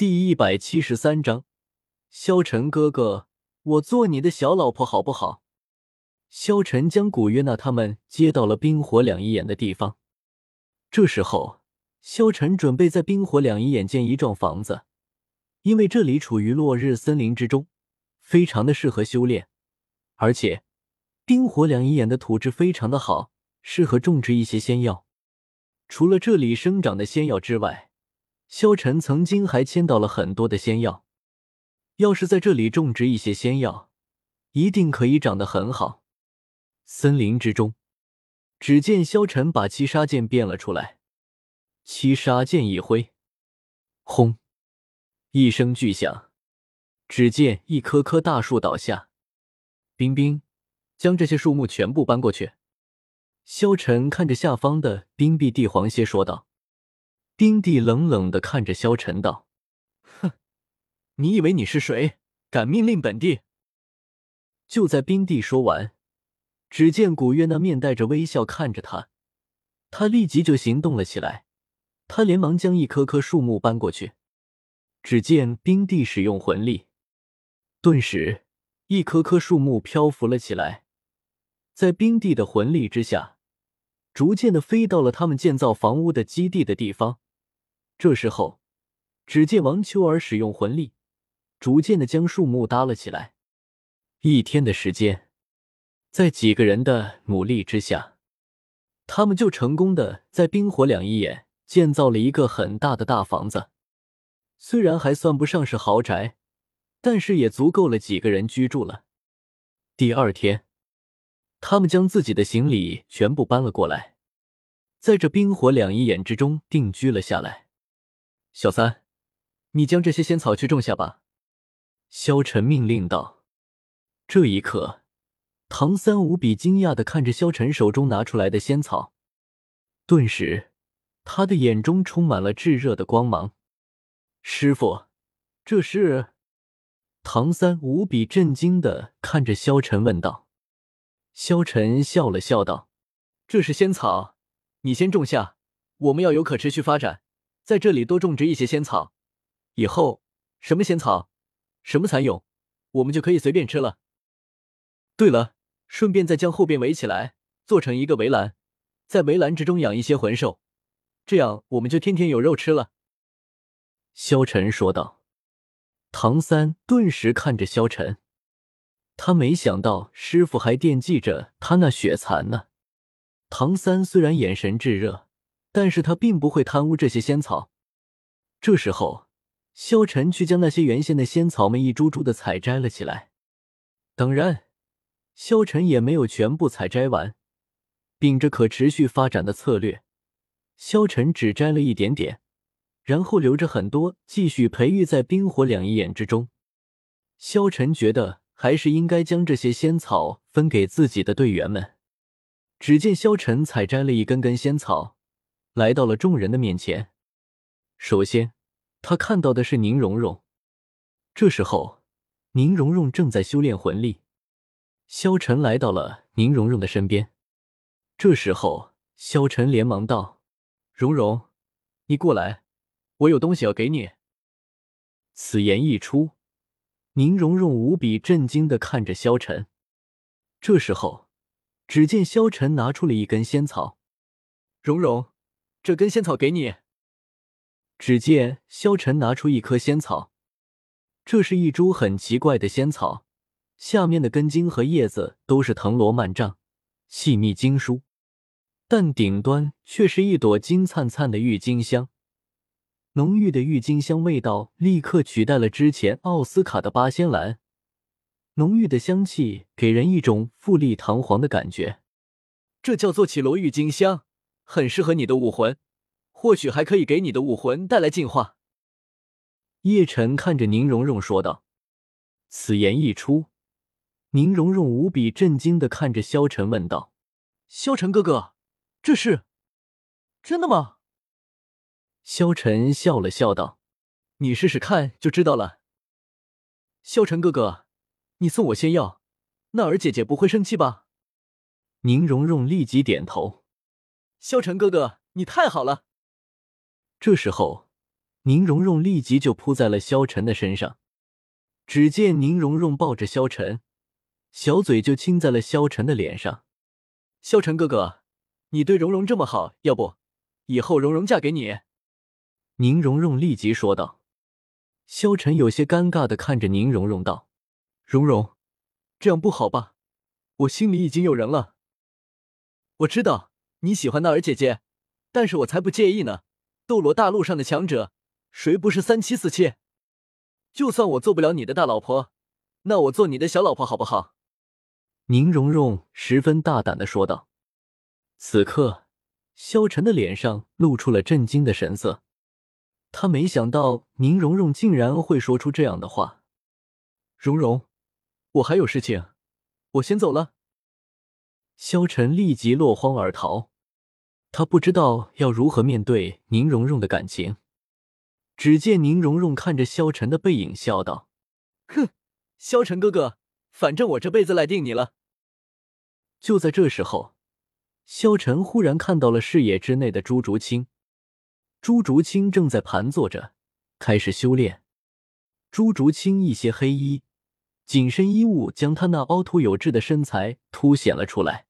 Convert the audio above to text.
第一百七十三章，萧晨哥哥，我做你的小老婆好不好？萧晨将古月娜他们接到了冰火两仪眼的地方。这时候，萧晨准备在冰火两仪眼建一幢房子，因为这里处于落日森林之中，非常的适合修炼，而且冰火两仪眼的土质非常的好，适合种植一些仙药。除了这里生长的仙药之外，萧晨曾经还签到了很多的仙药，要是在这里种植一些仙药，一定可以长得很好。森林之中，只见萧晨把七杀剑变了出来，七杀剑一挥，轰！一声巨响，只见一棵棵大树倒下。冰冰，将这些树木全部搬过去。萧晨看着下方的冰壁帝皇蝎说道。冰帝冷冷的看着萧晨道：“哼，你以为你是谁？敢命令本帝？”就在冰帝说完，只见古月那面带着微笑看着他，他立即就行动了起来。他连忙将一棵棵树木搬过去。只见冰帝使用魂力，顿时一棵棵树木漂浮了起来，在冰帝的魂力之下，逐渐的飞到了他们建造房屋的基地的地方。这时候，只见王秋儿使用魂力，逐渐的将树木搭了起来。一天的时间，在几个人的努力之下，他们就成功的在冰火两仪眼建造了一个很大的大房子。虽然还算不上是豪宅，但是也足够了几个人居住了。第二天，他们将自己的行李全部搬了过来，在这冰火两仪眼之中定居了下来。小三，你将这些仙草去种下吧。”萧晨命令道。这一刻，唐三无比惊讶的看着萧晨手中拿出来的仙草，顿时，他的眼中充满了炙热的光芒。师傅，这是？唐三无比震惊的看着萧晨问道。萧晨笑了笑道：“这是仙草，你先种下，我们要有可持续发展。”在这里多种植一些仙草，以后什么仙草，什么蚕蛹，我们就可以随便吃了。对了，顺便再将后边围起来，做成一个围栏，在围栏之中养一些魂兽，这样我们就天天有肉吃了。萧晨说道。唐三顿时看着萧晨，他没想到师傅还惦记着他那血蚕呢。唐三虽然眼神炙热。但是他并不会贪污这些仙草。这时候，萧晨却将那些原先的仙草们一株株的采摘了起来。当然，萧晨也没有全部采摘完。秉着可持续发展的策略，萧晨只摘了一点点，然后留着很多继续培育在冰火两仪眼之中。萧晨觉得还是应该将这些仙草分给自己的队员们。只见萧晨采摘了一根根仙草。来到了众人的面前。首先，他看到的是宁荣荣。这时候，宁荣荣正在修炼魂力。萧晨来到了宁荣荣的身边。这时候，萧晨连忙道：“荣荣，你过来，我有东西要给你。”此言一出，宁荣荣无比震惊的看着萧晨。这时候，只见萧晨拿出了一根仙草，荣荣。这根仙草给你。只见萧晨拿出一颗仙草，这是一株很奇怪的仙草，下面的根茎和叶子都是藤萝蔓状，细密经疏，但顶端却是一朵金灿灿的郁金香。浓郁的郁金香味道立刻取代了之前奥斯卡的八仙兰，浓郁的香气给人一种富丽堂皇的感觉。这叫做绮罗郁金香。很适合你的武魂，或许还可以给你的武魂带来进化。叶晨看着宁荣荣说道。此言一出，宁荣荣无比震惊的看着萧晨问道：“萧晨哥哥，这是真的吗？”萧晨笑了笑道：“你试试看就知道了。”萧晨哥哥，你送我仙药，那儿姐姐不会生气吧？宁荣荣立即点头。萧晨哥哥，你太好了。这时候，宁荣荣立即就扑在了萧晨的身上。只见宁荣荣抱着萧晨，小嘴就亲在了萧晨的脸上。萧晨哥哥，你对蓉蓉这么好，要不以后蓉蓉嫁给你？宁荣荣立即说道。萧晨有些尴尬的看着宁荣荣道：“蓉蓉，这样不好吧？我心里已经有人了。我知道你喜欢娜儿姐姐，但是我才不介意呢。斗罗大陆上的强者，谁不是三妻四妾？就算我做不了你的大老婆，那我做你的小老婆好不好？”宁荣荣十分大胆的说道。此刻，萧晨的脸上露出了震惊的神色。他没想到宁荣荣竟然会说出这样的话。荣荣，我还有事情，我先走了。萧晨立即落荒而逃，他不知道要如何面对宁荣荣的感情。只见宁荣荣看着萧晨的背影，笑道：“哼，萧晨哥哥，反正我这辈子赖定你了。”就在这时候，萧晨忽然看到了视野之内的朱竹清。朱竹清正在盘坐着，开始修炼。朱竹清一袭黑衣，紧身衣物将她那凹凸有致的身材凸显了出来。